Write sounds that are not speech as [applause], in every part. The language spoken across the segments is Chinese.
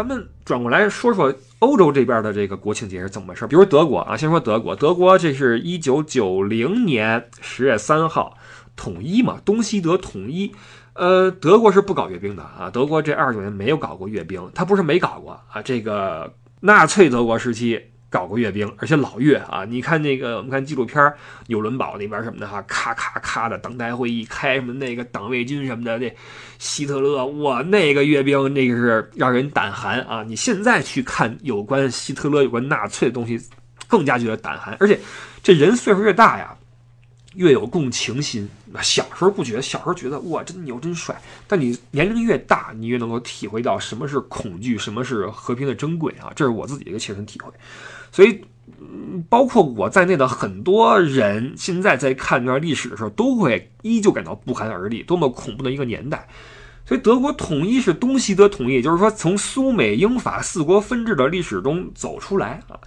咱们转过来说说欧洲这边的这个国庆节是怎么回事。比如德国啊，先说德国，德国这是一九九零年十月三号统一嘛，东西德统一。呃，德国是不搞阅兵的啊，德国这二十九年没有搞过阅兵，他不是没搞过啊，这个纳粹德国时期。搞过阅兵，而且老阅啊！你看那个，我们看纪录片纽伦堡那边什么的哈，咔咔咔的党代会议开什么那个党卫军什么的，那希特勒哇，那个阅兵那个是让人胆寒啊！你现在去看有关希特勒、有关纳粹的东西，更加觉得胆寒。而且这人岁数越大呀，越有共情心。小时候不觉得，小时候觉得哇，真牛，真帅。但你年龄越大，你越能够体会到什么是恐惧，什么是和平的珍贵啊！这是我自己的一个切身体会。所以，包括我在内的很多人，现在在看这段历史的时候，都会依旧感到不寒而栗。多么恐怖的一个年代！所以，德国统一是东西德统一，就是说，从苏美英法四国分治的历史中走出来啊。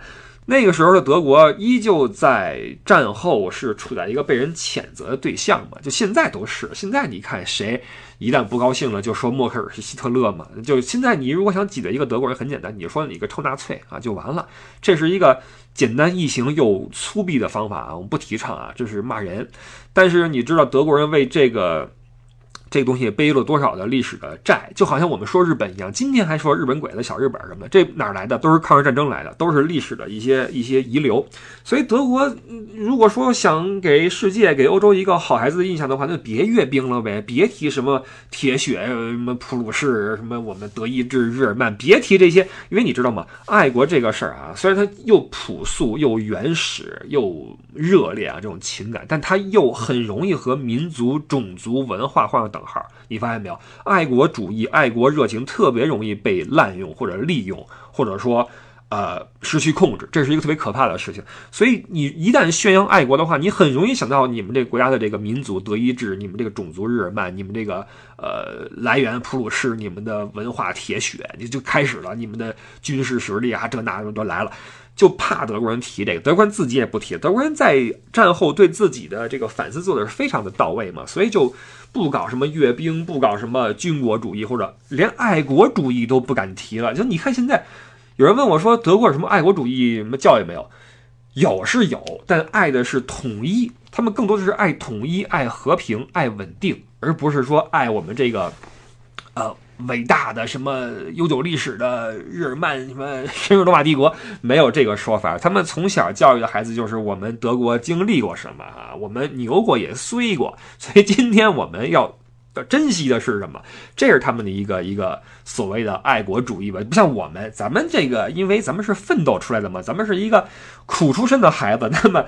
那个时候的德国依旧在战后是处在一个被人谴责的对象嘛？就现在都是。现在你看谁一旦不高兴了，就说默克尔是希特勒嘛？就现在你如果想挤兑一个德国人，很简单，你就说你个臭纳粹啊，就完了。这是一个简单易行又粗鄙的方法啊，我们不提倡啊，这是骂人。但是你知道德国人为这个。这东西背了多少的历史的债，就好像我们说日本一样，今天还说日本鬼子、小日本什么的，这哪来的？都是抗日战争来的，都是历史的一些一些遗留。所以德国如果说想给世界、给欧洲一个好孩子的印象的话，那就别阅兵了呗，别提什么铁血、什么普鲁士、什么我们德意志、日耳曼，别提这些，因为你知道吗？爱国这个事儿啊，虽然它又朴素、又原始、又热烈啊，这种情感，但它又很容易和民族、种族、文化画上等。号，你发现没有？爱国主义、爱国热情特别容易被滥用或者利用，或者说，呃，失去控制，这是一个特别可怕的事情。所以，你一旦宣扬爱国的话，你很容易想到你们这个国家的这个民族德意志，你们这个种族日耳曼，你们这个呃来源普鲁士，你们的文化铁血，你就开始了，你们的军事实力啊，这那都来了。就怕德国人提这个，德国人自己也不提。德国人在战后对自己的这个反思做的是非常的到位嘛，所以就不搞什么阅兵，不搞什么军国主义，或者连爱国主义都不敢提了。就你看现在，有人问我说，德国有什么爱国主义什么教育没有？有是有，但爱的是统一，他们更多的是爱统一、爱和平、爱稳定，而不是说爱我们这个，呃。伟大的什么悠久历史的日耳曼什么 [laughs] 深入罗马帝国没有这个说法，他们从小教育的孩子就是我们德国经历过什么啊，我们牛过也衰过，所以今天我们要要珍惜的是什么？这是他们的一个一个所谓的爱国主义吧，不像我们，咱们这个因为咱们是奋斗出来的嘛，咱们是一个苦出身的孩子，[laughs] 那么。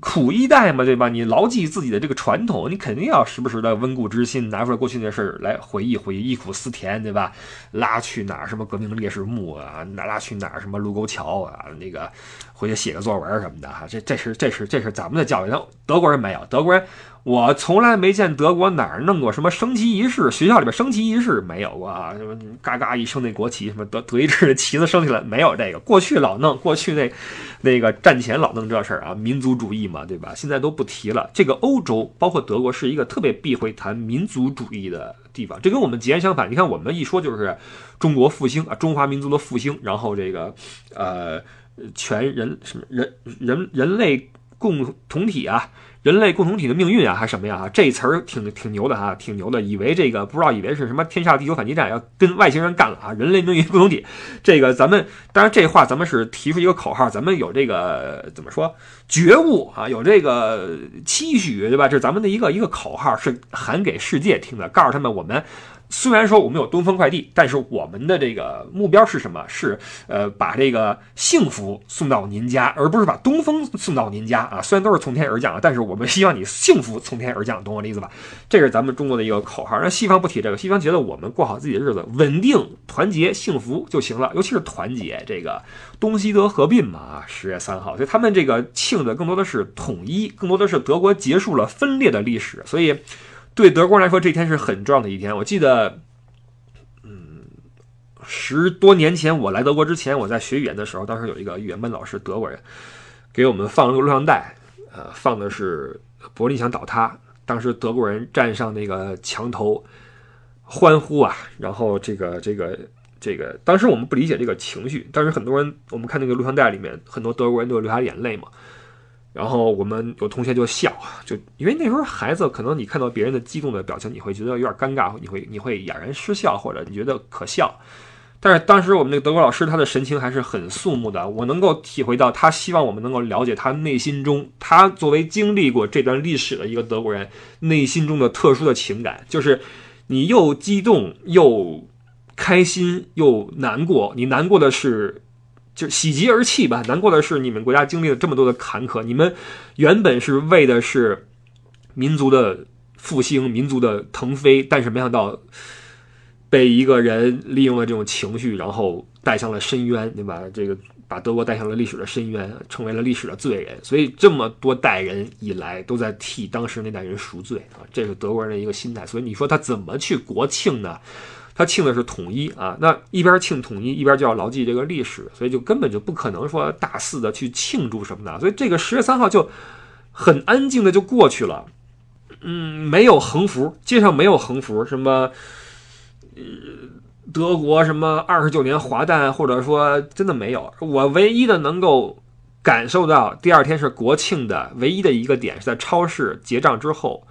苦一代嘛，对吧？你牢记自己的这个传统，你肯定要时不时的温故知新，拿出来过去那事儿来回忆回忆，忆苦思甜，对吧？拉去哪儿什么革命烈士墓啊，哪拉去哪儿什么卢沟桥啊，那个回去写个作文什么的哈，这这是这是这是咱们的教育，德国人没有，德国人。我从来没见德国哪儿弄过什么升旗仪式，学校里边升旗仪式没有过啊？什么嘎嘎一升那国旗，什么德德意志的旗子升起来没有？这个过去老弄，过去那那个战前老弄这事儿啊，民族主义嘛，对吧？现在都不提了。这个欧洲包括德国是一个特别避讳谈民族主义的地方，这跟我们截然相反。你看我们一说就是中国复兴啊，中华民族的复兴，然后这个呃全人什么人人人类共同体啊。人类共同体的命运啊，还是什么呀？这词儿挺挺牛的哈，挺牛的。以为这个不知道，以为是什么天下地球反击战，要跟外星人干了啊！人类命运共同体，这个咱们当然这话咱们是提出一个口号，咱们有这个怎么说觉悟啊，有这个期许，对吧？这是咱们的一个一个口号，是喊给世界听的，告诉他们我们。虽然说我们有东风快递，但是我们的这个目标是什么？是呃，把这个幸福送到您家，而不是把东风送到您家啊。虽然都是从天而降啊，但是我们希望你幸福从天而降，懂我的意思吧？这是咱们中国的一个口号。那西方不提这个，西方觉得我们过好自己的日子，稳定、团结、幸福就行了。尤其是团结，这个东西德合并嘛啊，十月三号，所以他们这个庆的更多的是统一，更多的是德国结束了分裂的历史，所以。对德国人来说，这天是很重要的一天。我记得，嗯，十多年前我来德国之前，我在学语言的时候，当时有一个语言班老师，德国人，给我们放了个录像带，呃，放的是柏林墙倒塌，当时德国人站上那个墙头，欢呼啊，然后这个这个这个当时我们不理解这个情绪，但是很多人我们看那个录像带里面，很多德国人都流下眼泪嘛。然后我们有同学就笑，就因为那时候孩子可能你看到别人的激动的表情，你会觉得有点尴尬，你会你会哑然失笑，或者你觉得可笑。但是当时我们那个德国老师他的神情还是很肃穆的，我能够体会到他希望我们能够了解他内心中，他作为经历过这段历史的一个德国人内心中的特殊的情感，就是你又激动又开心又难过，你难过的是。就喜极而泣吧。难过的是，你们国家经历了这么多的坎坷，你们原本是为的是民族的复兴、民族的腾飞，但是没想到被一个人利用了这种情绪，然后带向了深渊，对吧？这个把德国带向了历史的深渊，成为了历史的罪人。所以这么多代人以来都在替当时那代人赎罪啊，这是德国人的一个心态。所以你说他怎么去国庆呢？他庆的是统一啊，那一边庆统一，一边就要牢记这个历史，所以就根本就不可能说大肆的去庆祝什么的，所以这个十月三号就很安静的就过去了，嗯，没有横幅，街上没有横幅，什么，呃，德国什么二十九年华诞，或者说真的没有，我唯一的能够感受到第二天是国庆的唯一的一个点是在超市结账之后。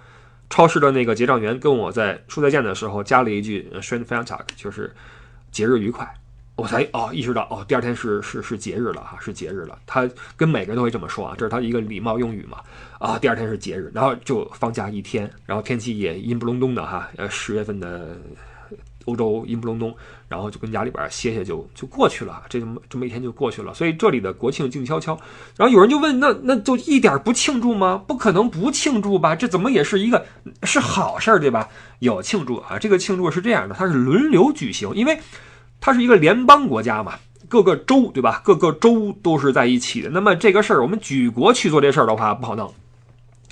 超市的那个结账员跟我在说再见的时候加了一句：SHIN f a n t a k 就是节日愉快。我才哦意识到哦，第二天是是是节日了哈，是节日了。他跟每个人都会这么说啊，这是他一个礼貌用语嘛。啊，第二天是节日，然后就放假一天，然后天气也阴不隆冬的哈，呃，十月份的。欧洲阴不隆冬，然后就跟家里边歇歇就就过去了，这么这么一天就过去了。所以这里的国庆静悄悄。然后有人就问，那那就一点不庆祝吗？不可能不庆祝吧？这怎么也是一个是好事儿对吧？有庆祝啊，这个庆祝是这样的，它是轮流举行，因为它是一个联邦国家嘛，各个州对吧？各个州都是在一起的。那么这个事儿我们举国去做这事儿的话不好弄，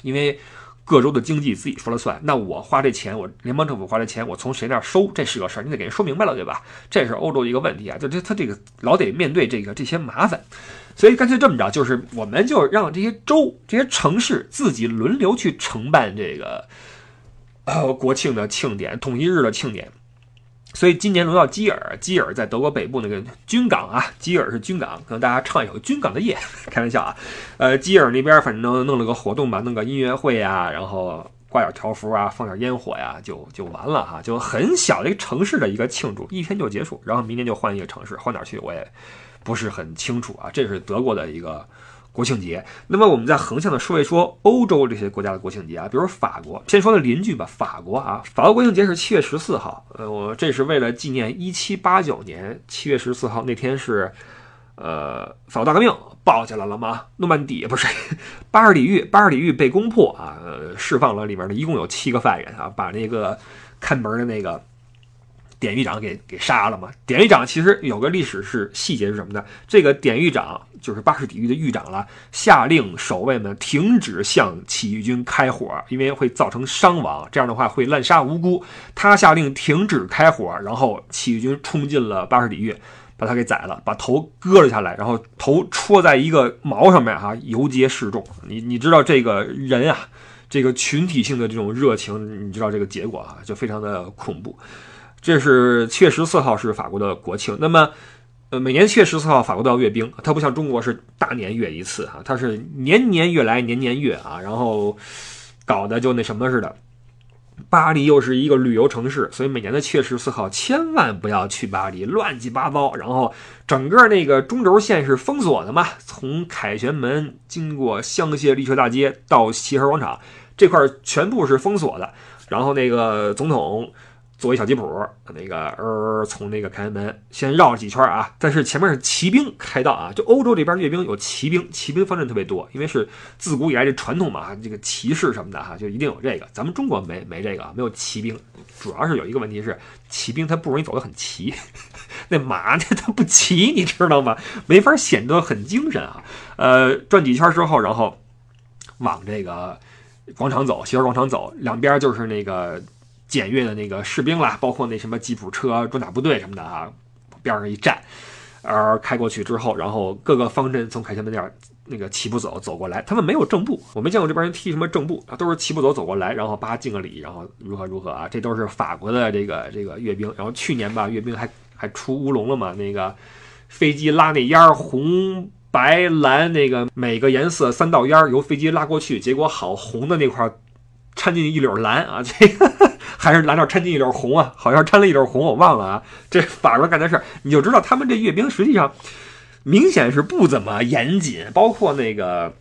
因为。各州的经济自己说了算，那我花这钱，我联邦政府花这钱，我从谁那儿收，这是个事儿，你得给人说明白了，对吧？这是欧洲一个问题啊，就这他这个老得面对这个这些麻烦，所以干脆这么着，就是我们就让这些州、这些城市自己轮流去承办这个呃国庆的庆典、统一日的庆典。所以今年轮到基尔，基尔在德国北部那个军港啊，基尔是军港，可能大家唱一首《军港的夜》，[laughs] 开玩笑啊。呃，基尔那边反正弄了个活动吧，弄个音乐会啊，然后挂点条幅啊，放点烟火呀，就就完了哈，就很小的一个城市的一个庆祝，一天就结束，然后明年就换一个城市，换哪去我也不是很清楚啊。这是德国的一个。国庆节，那么我们再横向的说一说欧洲这些国家的国庆节啊，比如法国，先说的邻居吧，法国啊，法国国庆节是七月十四号，呃，我这是为了纪念一七八九年七月十四号那天是，呃，法国大革命爆起来了吗？诺曼底不是，[laughs] 巴尔底狱，巴尔底狱被攻破啊，释放了里面的一共有七个犯人啊，把那个看门的那个。典狱长给给杀了嘛？典狱长其实有个历史是细节是什么呢？这个典狱长就是巴士底狱的狱长了，下令守卫们停止向起义军开火，因为会造成伤亡，这样的话会滥杀无辜。他下令停止开火，然后起义军冲进了巴士底狱，把他给宰了，把头割了下来，然后头戳在一个矛上面，哈，游街示众。你你知道这个人啊，这个群体性的这种热情，你知道这个结果啊，就非常的恐怖。这是七月十四号是法国的国庆，那么，呃，每年七月十四号法国都要阅兵，它不像中国是大年阅一次哈，它是年年阅来年年阅啊，然后搞得就那什么似的。巴黎又是一个旅游城市，所以每年的七月十四号千万不要去巴黎，乱七八糟。然后整个那个中轴线是封锁的嘛，从凯旋门经过香榭丽舍大街到齐河广场这块全部是封锁的，然后那个总统。坐一小吉普，那个呃，从那个开门先绕了几圈啊，但是前面是骑兵开道啊，就欧洲这边阅兵有骑兵，骑兵方阵特别多，因为是自古以来这传统嘛，这个骑士什么的哈，就一定有这个。咱们中国没没这个，没有骑兵，主要是有一个问题是骑兵他不容易走得很齐，[laughs] 那马呢他不骑，你知道吗？没法显得很精神啊。呃，转几圈之后，然后往这个广场走，西河广场走，两边就是那个。检阅的那个士兵啦，包括那什么吉普车、装甲部队什么的啊，边上一站，而开过去之后，然后各个方阵从凯旋门那儿那个齐步走走过来，他们没有正步，我没见过这边人踢什么正步啊，都是齐步走走过来，然后叭敬个礼，然后如何如何啊，这都是法国的这个这个阅兵，然后去年吧阅兵还。还出乌龙了嘛？那个飞机拉那烟儿，红白蓝那个每个颜色三道烟儿由飞机拉过去，结果好红的那块掺进一绺蓝啊，这个还是蓝料掺进一绺红啊，好像掺了一绺红，我忘了啊。这法国干的事儿，你就知道他们这阅兵实际上明显是不怎么严谨，包括那个。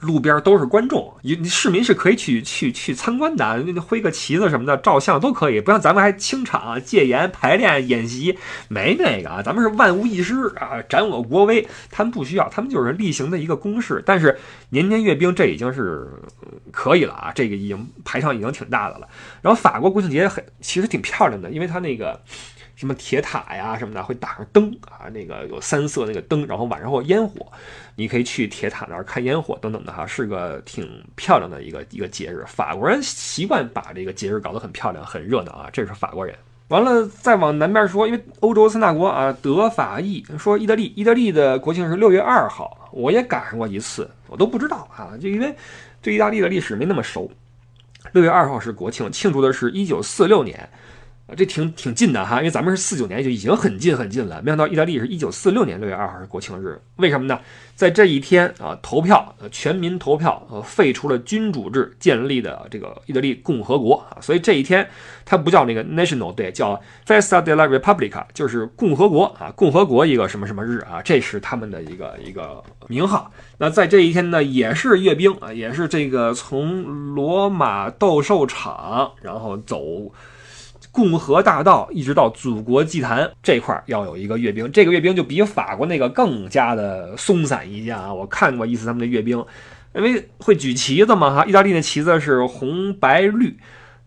路边都是观众，你市民是可以去去去参观的，那挥个旗子什么的，照相都可以，不像咱们还清场、戒严、排练、演习，没那个啊，咱们是万无一失啊，展我国威。他们不需要，他们就是例行的一个公事。但是年年阅兵，这已经是可以了啊，这个已经排场已经挺大的了。然后法国国庆节很其实挺漂亮的，因为它那个。什么铁塔呀什么的会打上灯啊，那个有三色那个灯，然后晚上会烟火，你可以去铁塔那儿看烟火等等的哈，是个挺漂亮的一个一个节日。法国人习惯把这个节日搞得很漂亮、很热闹啊，这是法国人。完了再往南边说，因为欧洲三大国啊，德法意说意大利，意大利的国庆是六月二号，我也赶上过一次，我都不知道啊，就因为对意大利的历史没那么熟。六月二号是国庆，庆祝的是一九四六年。这挺挺近的哈，因为咱们是四九年就已经很近很近了。没想到意大利是一九四六年六月二号是国庆日，为什么呢？在这一天啊，投票，全民投票，呃，废除了君主制，建立的这个意大利共和国啊。所以这一天它不叫那个 National Day，叫 Festa della Repubblica，就是共和国啊，共和国一个什么什么日啊，这是他们的一个一个名号。那在这一天呢，也是阅兵啊，也是这个从罗马斗兽场，然后走。共和大道一直到祖国祭坛这块要有一个阅兵，这个阅兵就比法国那个更加的松散一些啊！我看过一次他们的阅兵，因为会举旗子嘛哈，意大利那旗子是红白绿，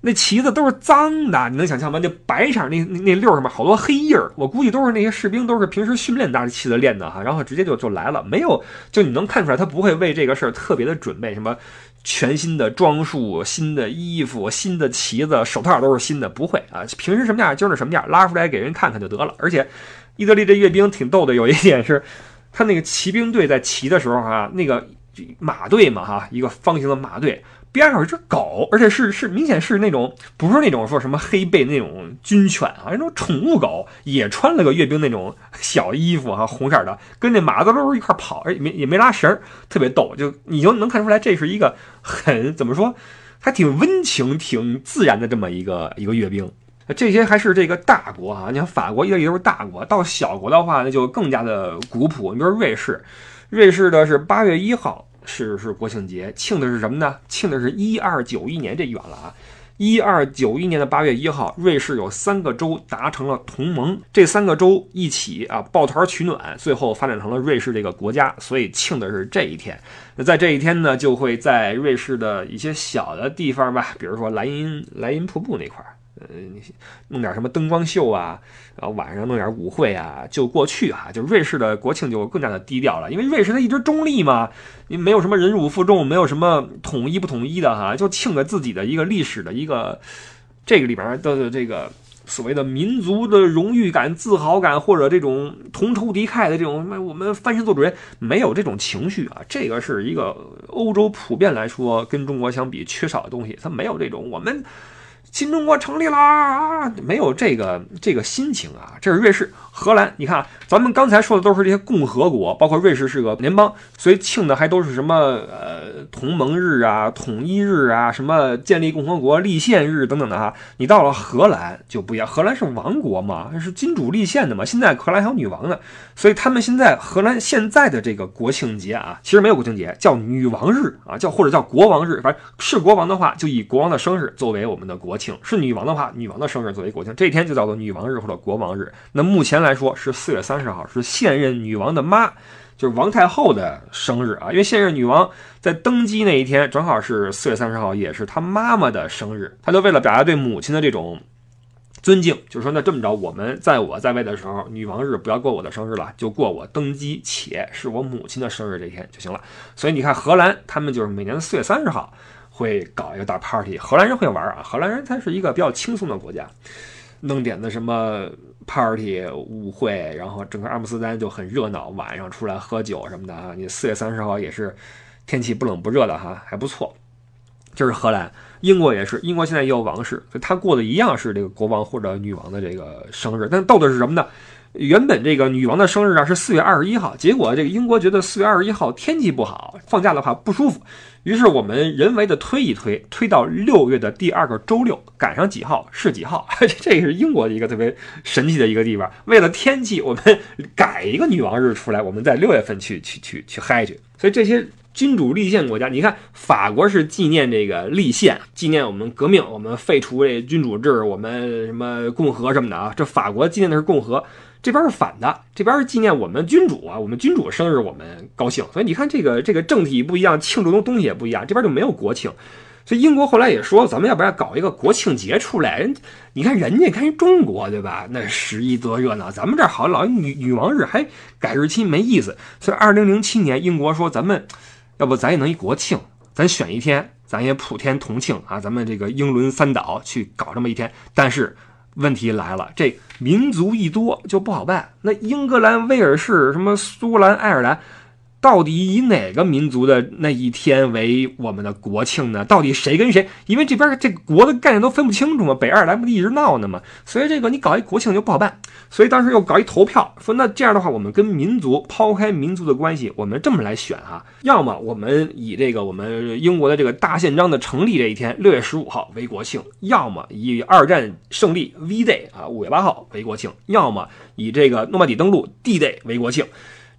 那旗子都是脏的，你能想象吗？那白色那那那溜上面好多黑印儿，我估计都是那些士兵都是平时训练拿着旗子练的哈，然后直接就就来了，没有就你能看出来他不会为这个事儿特别的准备什么。全新的装束、新的衣服、新的旗子、手套都是新的，不会啊，平时什么样就是什么样，拉出来给人看看就得了。而且，意大利这阅兵挺逗的，有一点是，他那个骑兵队在骑的时候啊，那个马队嘛哈，一个方形的马队。边上有一只狗，而且是是明显是那种不是那种说什么黑背那种军犬啊，那种宠物狗也穿了个阅兵那种 [laughs] 小衣服哈，红色的，跟那马子溜一块跑，而且没也没拉绳，特别逗，就你就能看出来这是一个 [laughs] 很怎么说，还挺温情、挺自然的这么一个一个阅兵。这些还是这个大国哈，你看法国、意大利都是大国，到小国的话那就更加的古朴。你比如瑞士，瑞士的是八月一号。是是国庆节，庆的是什么呢？庆的是一二九一年，这远了啊！一二九一年的八月一号，瑞士有三个州达成了同盟，这三个州一起啊抱团取暖，最后发展成了瑞士这个国家，所以庆的是这一天。那在这一天呢，就会在瑞士的一些小的地方吧，比如说莱茵莱茵瀑布那块儿。呃，弄点什么灯光秀啊，然后晚上弄点舞会啊，就过去哈。就瑞士的国庆就更加的低调了，因为瑞士它一直中立嘛，你没有什么忍辱负重，没有什么统一不统一的哈，就庆着自己的一个历史的一个这个里边的这个所谓的民族的荣誉感、自豪感，或者这种同仇敌忾的这种我们翻身做主人，没有这种情绪啊。这个是一个欧洲普遍来说跟中国相比缺少的东西，它没有这种我们。新中国成立啦！没有这个这个心情啊，这是瑞士。荷兰，你看，咱们刚才说的都是这些共和国，包括瑞士是个联邦，所以庆的还都是什么呃同盟日啊、统一日啊、什么建立共和国立宪日等等的哈。你到了荷兰就不一样，荷兰是王国嘛，是君主立宪的嘛。现在荷兰还有女王呢，所以他们现在荷兰现在的这个国庆节啊，其实没有国庆节，叫女王日啊，叫或者叫国王日，反正是国王的话就以国王的生日作为我们的国国庆，是女王的话女王的生日作为国庆，这一天就叫做女王日或者国王日。那目前。来说是四月三十号，是现任女王的妈，就是王太后的生日啊。因为现任女王在登基那一天正好是四月三十号，也是她妈妈的生日。她就为了表达对母亲的这种尊敬，就是说那这么着，我们在我在位的时候，女王日不要过我的生日了，就过我登基且是我母亲的生日这天就行了。所以你看，荷兰他们就是每年的四月三十号会搞一个大 party。荷兰人会玩啊，荷兰人他是一个比较轻松的国家。弄点的什么 party 舞会，然后整个阿姆斯丹就很热闹，晚上出来喝酒什么的啊。你四月三十号也是天气不冷不热的哈，还不错。这是荷兰。英国也是，英国现在也有王室，他过的一样是这个国王或者女王的这个生日。但到底是什么呢？原本这个女王的生日啊是四月二十一号，结果这个英国觉得四月二十一号天气不好，放假的话不舒服，于是我们人为的推一推，推到六月的第二个周六，赶上几号是几号。[laughs] 这是英国的一个特别神奇的一个地方。为了天气，我们改一个女王日出来，我们在六月份去去去去嗨去。所以这些。君主立宪国家，你看法国是纪念这个立宪，纪念我们革命，我们废除这君主制，我们什么共和什么的啊。这法国纪念的是共和，这边是反的，这边是纪念我们君主啊，我们君主生日我们高兴。所以你看这个这个政体不一样，庆祝的东西也不一样，这边就没有国庆。所以英国后来也说，咱们要不要搞一个国庆节出来？人你看人家看人中国对吧？那十一多热闹，咱们这好老女女王日还改日期没意思。所以二零零七年英国说咱们。要不咱也能一国庆，咱选一天，咱也普天同庆啊！咱们这个英伦三岛去搞这么一天，但是问题来了，这民族一多就不好办。那英格兰、威尔士、什么苏格兰、爱尔兰。到底以哪个民族的那一天为我们的国庆呢？到底谁跟谁？因为这边这国的概念都分不清楚嘛。北爱尔兰不一直闹呢嘛，所以这个你搞一国庆就不好办。所以当时又搞一投票，说那这样的话，我们跟民族抛开民族的关系，我们这么来选哈。要么我们以这个我们英国的这个大宪章的成立这一天，六月十五号为国庆；要么以二战胜利 V Day 啊，五月八号为国庆；要么以这个诺曼底登陆 D Day 为国庆。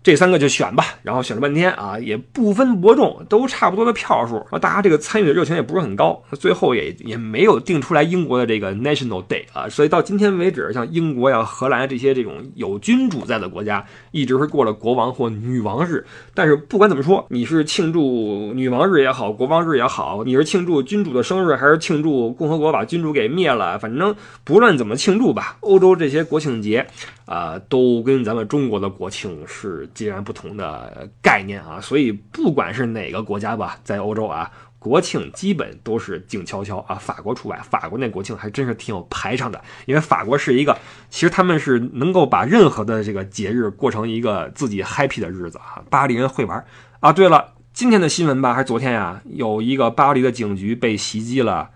这三个就选吧，然后选了半天啊，也不分伯仲，都差不多的票数，大家这个参与的热情也不是很高，最后也也没有定出来英国的这个 National Day 啊，所以到今天为止，像英国呀、荷兰这些这种有君主在的国家，一直是过了国王或女王日。但是不管怎么说，你是庆祝女王日也好，国王日也好，你是庆祝君主的生日，还是庆祝共和国把君主给灭了，反正不论怎么庆祝吧，欧洲这些国庆节。啊，都跟咱们中国的国庆是截然不同的概念啊，所以不管是哪个国家吧，在欧洲啊，国庆基本都是静悄悄啊，法国除外，法国那国庆还真是挺有排场的，因为法国是一个，其实他们是能够把任何的这个节日过成一个自己 happy 的日子啊，巴黎人会玩啊。对了，今天的新闻吧，还是昨天呀，有一个巴黎的警局被袭击了。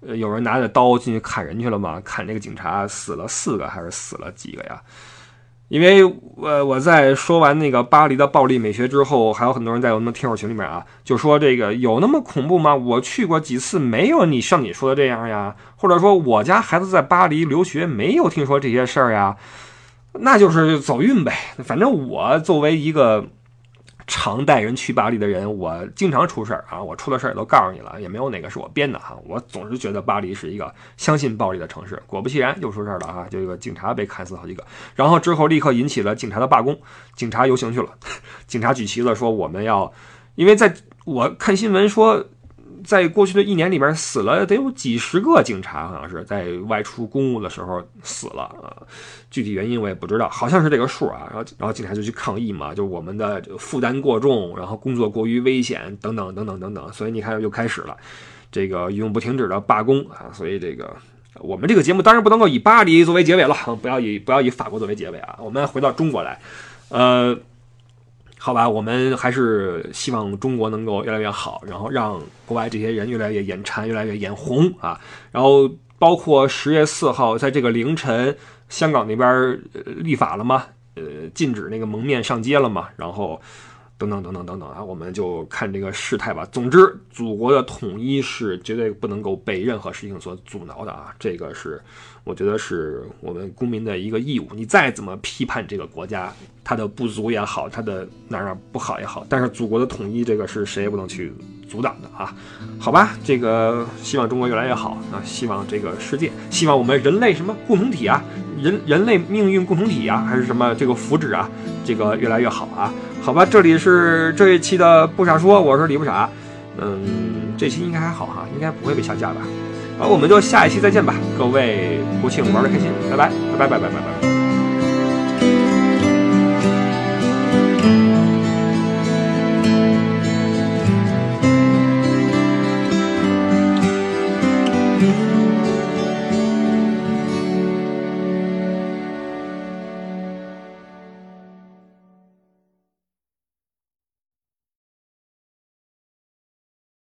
呃，有人拿着刀进去砍人去了吗？砍这个警察死了四个还是死了几个呀？因为我我在说完那个巴黎的暴力美学之后，还有很多人在我们的听友群里面啊，就说这个有那么恐怖吗？我去过几次，没有你像你说的这样呀。或者说我家孩子在巴黎留学，没有听说这些事儿呀。那就是走运呗。反正我作为一个。常带人去巴黎的人，我经常出事儿啊！我出的事儿都告诉你了，也没有哪个是我编的哈。我总是觉得巴黎是一个相信暴力的城市，果不其然又出事儿了啊！就这个警察被砍死好几个，然后之后立刻引起了警察的罢工，警察游行去了，警察举旗子说我们要，因为在我看新闻说。在过去的一年里边，死了得有几十个警察，好像是在外出公务的时候死了啊。具体原因我也不知道，好像是这个数啊。然后，然后警察就去抗议嘛，就我们的负担过重，然后工作过于危险，等等等等等等。所以你看，又开始了这个永不停止的罢工啊。所以这个我们这个节目当然不能够以巴黎作为结尾了，不要以不要以法国作为结尾啊。我们回到中国来，呃。好吧，我们还是希望中国能够越来越好，然后让国外这些人越来越眼馋，越来越眼红啊！然后包括十月四号在这个凌晨，香港那边立法了嘛，呃，禁止那个蒙面上街了嘛，然后等等等等等等啊，我们就看这个事态吧。总之，祖国的统一是绝对不能够被任何事情所阻挠的啊！这个是我觉得是我们公民的一个义务。你再怎么批判这个国家，它的不足也好，它的哪哪不好也好，但是祖国的统一，这个是谁也不能去阻挡的啊！好吧，这个希望中国越来越好啊！希望这个世界，希望我们人类什么共同体啊，人人类命运共同体啊，还是什么这个福祉啊，这个越来越好啊！好吧，这里是这一期的不傻说，我是李不傻，嗯，这期应该还好哈，应该不会被下架吧？好，我们就下一期再见吧，各位国庆玩的开心，拜拜，拜拜拜拜拜拜。